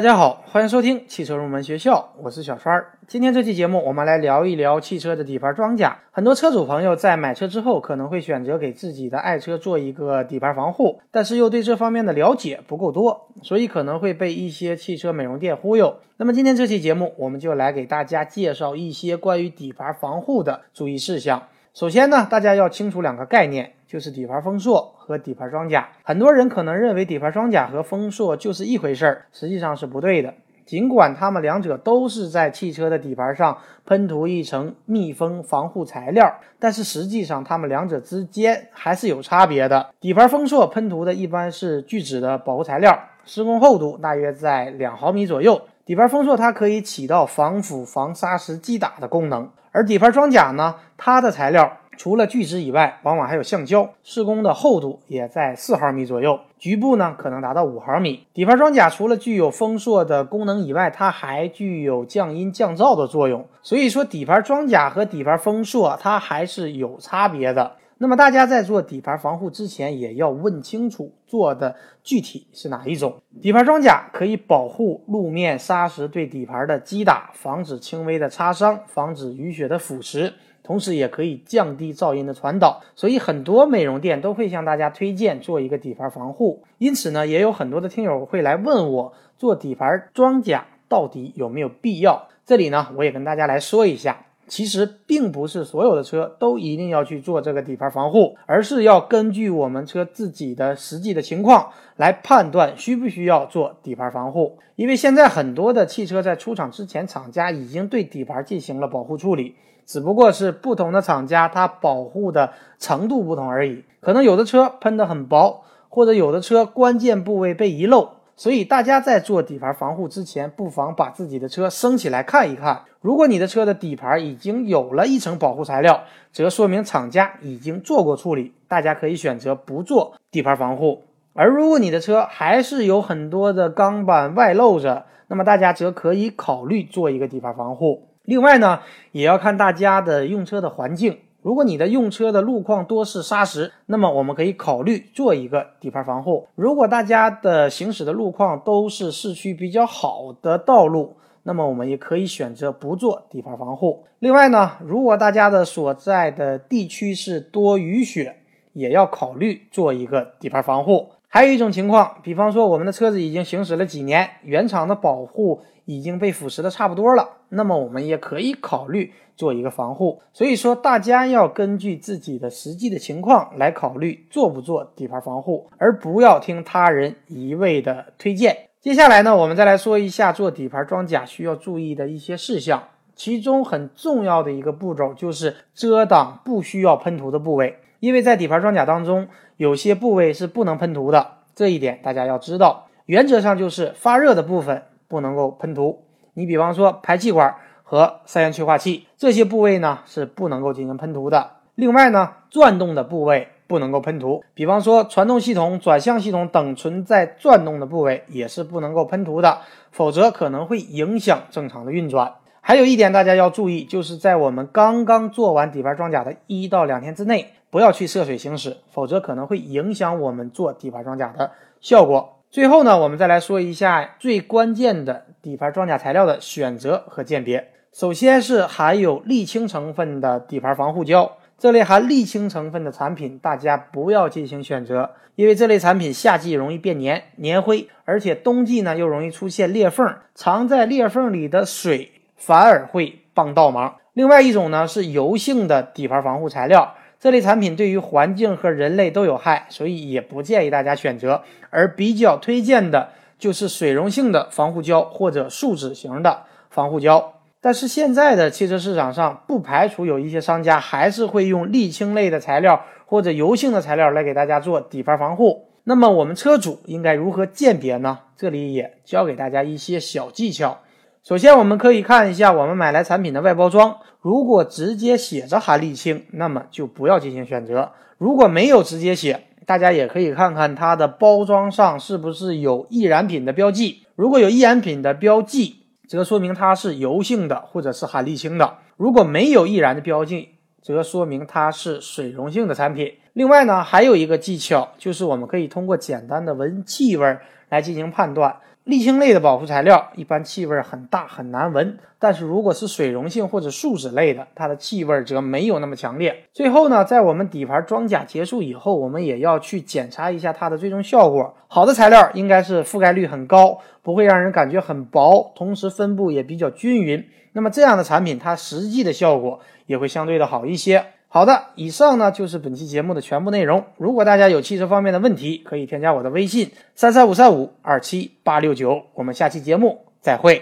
大家好，欢迎收听汽车入门学校，我是小川儿。今天这期节目，我们来聊一聊汽车的底盘装甲。很多车主朋友在买车之后，可能会选择给自己的爱车做一个底盘防护，但是又对这方面的了解不够多，所以可能会被一些汽车美容店忽悠。那么今天这期节目，我们就来给大家介绍一些关于底盘防护的注意事项。首先呢，大家要清楚两个概念，就是底盘风塑和底盘装甲。很多人可能认为底盘装甲和风塑就是一回事儿，实际上是不对的。尽管它们两者都是在汽车的底盘上喷涂一层密封防护材料，但是实际上它们两者之间还是有差别的。底盘风塑喷涂的一般是聚酯的保护材料，施工厚度大约在两毫米左右。底盘风塑它可以起到防腐、防砂石击打的功能。而底盘装甲呢，它的材料除了聚酯以外，往往还有橡胶，施工的厚度也在四毫米左右，局部呢可能达到五毫米。底盘装甲除了具有风塑的功能以外，它还具有降音降噪的作用。所以说，底盘装甲和底盘风塑它还是有差别的。那么大家在做底盘防护之前，也要问清楚做的具体是哪一种。底盘装甲可以保护路面砂石对底盘的击打，防止轻微的擦伤，防止雨雪的腐蚀，同时也可以降低噪音的传导。所以很多美容店都会向大家推荐做一个底盘防护。因此呢，也有很多的听友会来问我，做底盘装甲到底有没有必要？这里呢，我也跟大家来说一下。其实并不是所有的车都一定要去做这个底盘防护，而是要根据我们车自己的实际的情况来判断需不需要做底盘防护。因为现在很多的汽车在出厂之前，厂家已经对底盘进行了保护处理，只不过是不同的厂家它保护的程度不同而已。可能有的车喷的很薄，或者有的车关键部位被遗漏。所以大家在做底盘防护之前，不妨把自己的车升起来看一看。如果你的车的底盘已经有了一层保护材料，则说明厂家已经做过处理，大家可以选择不做底盘防护。而如果你的车还是有很多的钢板外露着，那么大家则可以考虑做一个底盘防护。另外呢，也要看大家的用车的环境。如果你的用车的路况多是砂石，那么我们可以考虑做一个底盘防护。如果大家的行驶的路况都是市区比较好的道路，那么我们也可以选择不做底盘防护。另外呢，如果大家的所在的地区是多雨雪，也要考虑做一个底盘防护。还有一种情况，比方说我们的车子已经行驶了几年，原厂的保护已经被腐蚀的差不多了，那么我们也可以考虑做一个防护。所以说，大家要根据自己的实际的情况来考虑做不做底盘防护，而不要听他人一味的推荐。接下来呢，我们再来说一下做底盘装甲需要注意的一些事项，其中很重要的一个步骤就是遮挡不需要喷涂的部位。因为在底盘装甲当中，有些部位是不能喷涂的，这一点大家要知道。原则上就是发热的部分不能够喷涂。你比方说排气管和三元催化器这些部位呢是不能够进行喷涂的。另外呢，转动的部位不能够喷涂，比方说传动系统、转向系统等存在转动的部位也是不能够喷涂的，否则可能会影响正常的运转。还有一点大家要注意，就是在我们刚刚做完底盘装甲的一到两天之内。不要去涉水行驶，否则可能会影响我们做底盘装甲的效果。最后呢，我们再来说一下最关键的底盘装甲材料的选择和鉴别。首先是含有沥青成分的底盘防护胶，这类含沥青成分的产品大家不要进行选择，因为这类产品夏季容易变黏、粘灰，而且冬季呢又容易出现裂缝，藏在裂缝里的水反而会帮倒忙。另外一种呢是油性的底盘防护材料。这类产品对于环境和人类都有害，所以也不建议大家选择。而比较推荐的就是水溶性的防护胶或者树脂型的防护胶。但是现在的汽车市场上，不排除有一些商家还是会用沥青类的材料或者油性的材料来给大家做底盘防护。那么我们车主应该如何鉴别呢？这里也教给大家一些小技巧。首先，我们可以看一下我们买来产品的外包装，如果直接写着含沥青，那么就不要进行选择；如果没有直接写，大家也可以看看它的包装上是不是有易燃品的标记。如果有易燃品的标记，则说明它是油性的或者是含沥青的；如果没有易燃的标记，则说明它是水溶性的产品。另外呢，还有一个技巧，就是我们可以通过简单的闻气味来进行判断。沥青类的保护材料一般气味很大，很难闻。但是如果是水溶性或者树脂类的，它的气味则没有那么强烈。最后呢，在我们底盘装甲结束以后，我们也要去检查一下它的最终效果。好的材料应该是覆盖率很高，不会让人感觉很薄，同时分布也比较均匀。那么这样的产品，它实际的效果也会相对的好一些。好的，以上呢就是本期节目的全部内容。如果大家有汽车方面的问题，可以添加我的微信三三五三五二七八六九。我们下期节目再会。